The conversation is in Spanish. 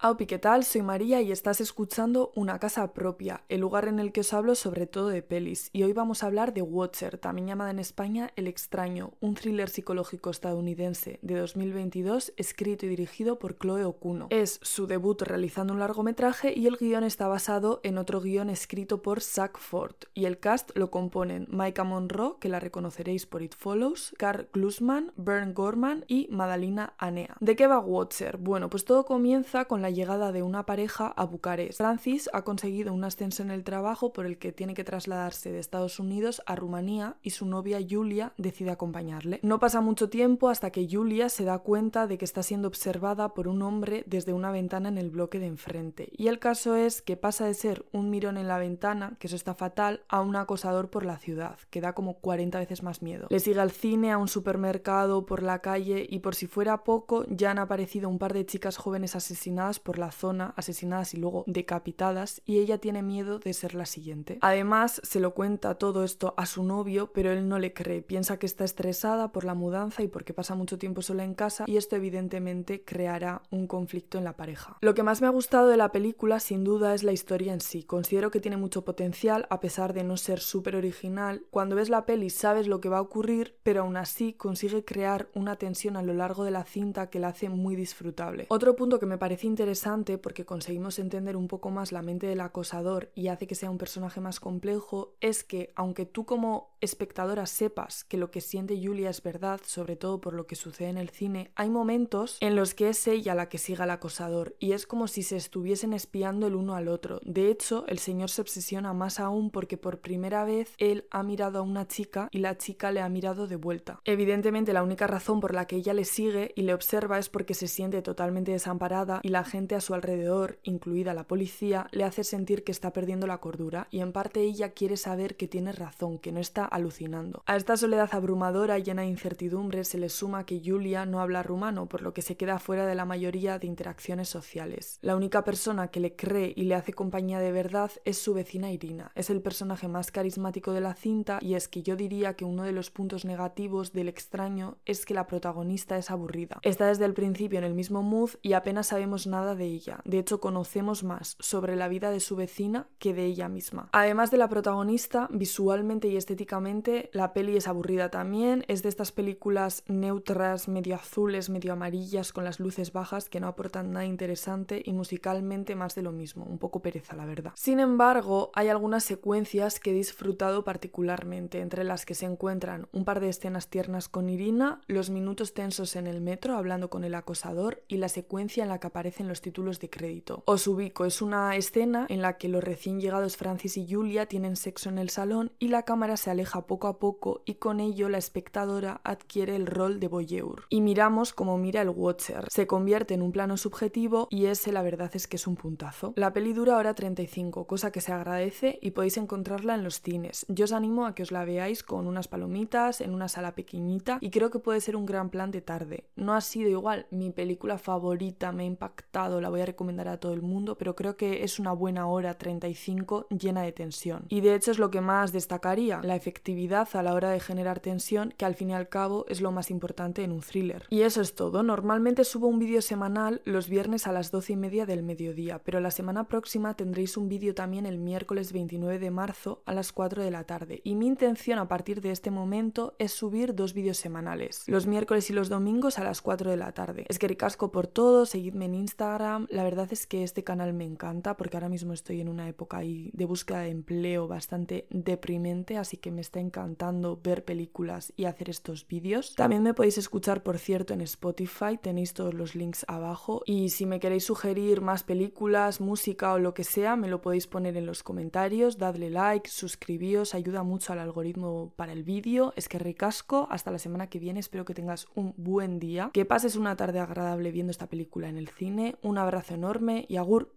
Aupi, ¿qué tal? Soy María y estás escuchando Una Casa Propia, el lugar en el que os hablo sobre todo de pelis. Y hoy vamos a hablar de Watcher, también llamada en España El Extraño, un thriller psicológico estadounidense de 2022 escrito y dirigido por Chloe Okuno. Es su debut realizando un largometraje y el guion está basado en otro guion escrito por Zach Ford. Y el cast lo componen Micah Monroe, que la reconoceréis por It Follows, Carl Glusman, Bern Gorman y Madalina Anea. ¿De qué va Watcher? Bueno, pues todo comienza con la llegada de una pareja a Bucarest. Francis ha conseguido un ascenso en el trabajo por el que tiene que trasladarse de Estados Unidos a Rumanía y su novia Julia decide acompañarle. No pasa mucho tiempo hasta que Julia se da cuenta de que está siendo observada por un hombre desde una ventana en el bloque de enfrente. Y el caso es que pasa de ser un mirón en la ventana, que eso está fatal, a un acosador por la ciudad, que da como 40 veces más miedo. Le sigue al cine, a un supermercado, por la calle y por si fuera poco, ya han aparecido un par de chicas jóvenes asesinadas por la zona, asesinadas y luego decapitadas, y ella tiene miedo de ser la siguiente. Además, se lo cuenta todo esto a su novio, pero él no le cree, piensa que está estresada por la mudanza y porque pasa mucho tiempo sola en casa, y esto evidentemente creará un conflicto en la pareja. Lo que más me ha gustado de la película, sin duda, es la historia en sí. Considero que tiene mucho potencial, a pesar de no ser súper original. Cuando ves la peli sabes lo que va a ocurrir, pero aún así consigue crear una tensión a lo largo de la cinta que la hace muy disfrutable. Otro punto que me parece interesante interesante porque conseguimos entender un poco más la mente del acosador y hace que sea un personaje más complejo es que aunque tú como espectadora sepas que lo que siente Julia es verdad, sobre todo por lo que sucede en el cine, hay momentos en los que es ella la que siga al acosador y es como si se estuviesen espiando el uno al otro. De hecho, el señor se obsesiona más aún porque por primera vez él ha mirado a una chica y la chica le ha mirado de vuelta. Evidentemente la única razón por la que ella le sigue y le observa es porque se siente totalmente desamparada y la gente a su alrededor, incluida la policía, le hace sentir que está perdiendo la cordura y en parte ella quiere saber que tiene razón, que no está alucinando. A esta soledad abrumadora llena de incertidumbre se le suma que Julia no habla rumano, por lo que se queda fuera de la mayoría de interacciones sociales. La única persona que le cree y le hace compañía de verdad es su vecina Irina. Es el personaje más carismático de la cinta y es que yo diría que uno de los puntos negativos del extraño es que la protagonista es aburrida. Está desde el principio en el mismo mood y apenas sabemos nada de ella. De hecho, conocemos más sobre la vida de su vecina que de ella misma. Además de la protagonista, visualmente y estéticamente, la peli es aburrida también. Es de estas películas neutras, medio azules, medio amarillas, con las luces bajas que no aportan nada interesante y musicalmente más de lo mismo. Un poco pereza, la verdad. Sin embargo, hay algunas secuencias que he disfrutado particularmente, entre las que se encuentran un par de escenas tiernas con Irina, los minutos tensos en el metro hablando con el acosador y la secuencia en la que aparecen los títulos de crédito. Os ubico, es una escena en la que los recién llegados Francis y Julia tienen sexo en el salón y la cámara se aleja poco a poco y con ello la espectadora adquiere el rol de voyeur. Y miramos como mira el Watcher. Se convierte en un plano subjetivo y ese la verdad es que es un puntazo. La peli dura hora 35, cosa que se agradece y podéis encontrarla en los cines. Yo os animo a que os la veáis con unas palomitas en una sala pequeñita y creo que puede ser un gran plan de tarde. No ha sido igual mi película favorita, me ha impactado la voy a recomendar a todo el mundo, pero creo que es una buena hora 35 llena de tensión. Y de hecho es lo que más destacaría, la efectividad a la hora de generar tensión, que al fin y al cabo es lo más importante en un thriller. Y eso es todo. Normalmente subo un vídeo semanal los viernes a las 12 y media del mediodía, pero la semana próxima tendréis un vídeo también el miércoles 29 de marzo a las 4 de la tarde. Y mi intención a partir de este momento es subir dos vídeos semanales, los miércoles y los domingos a las 4 de la tarde. Es que ricasco por todo, seguidme en Instagram la verdad es que este canal me encanta porque ahora mismo estoy en una época de búsqueda de empleo bastante deprimente, así que me está encantando ver películas y hacer estos vídeos. También me podéis escuchar, por cierto, en Spotify, tenéis todos los links abajo. Y si me queréis sugerir más películas, música o lo que sea, me lo podéis poner en los comentarios, dadle like, suscribíos, ayuda mucho al algoritmo para el vídeo. Es que ricasco, hasta la semana que viene, espero que tengas un buen día, que pases una tarde agradable viendo esta película en el cine un abrazo enorme y agur.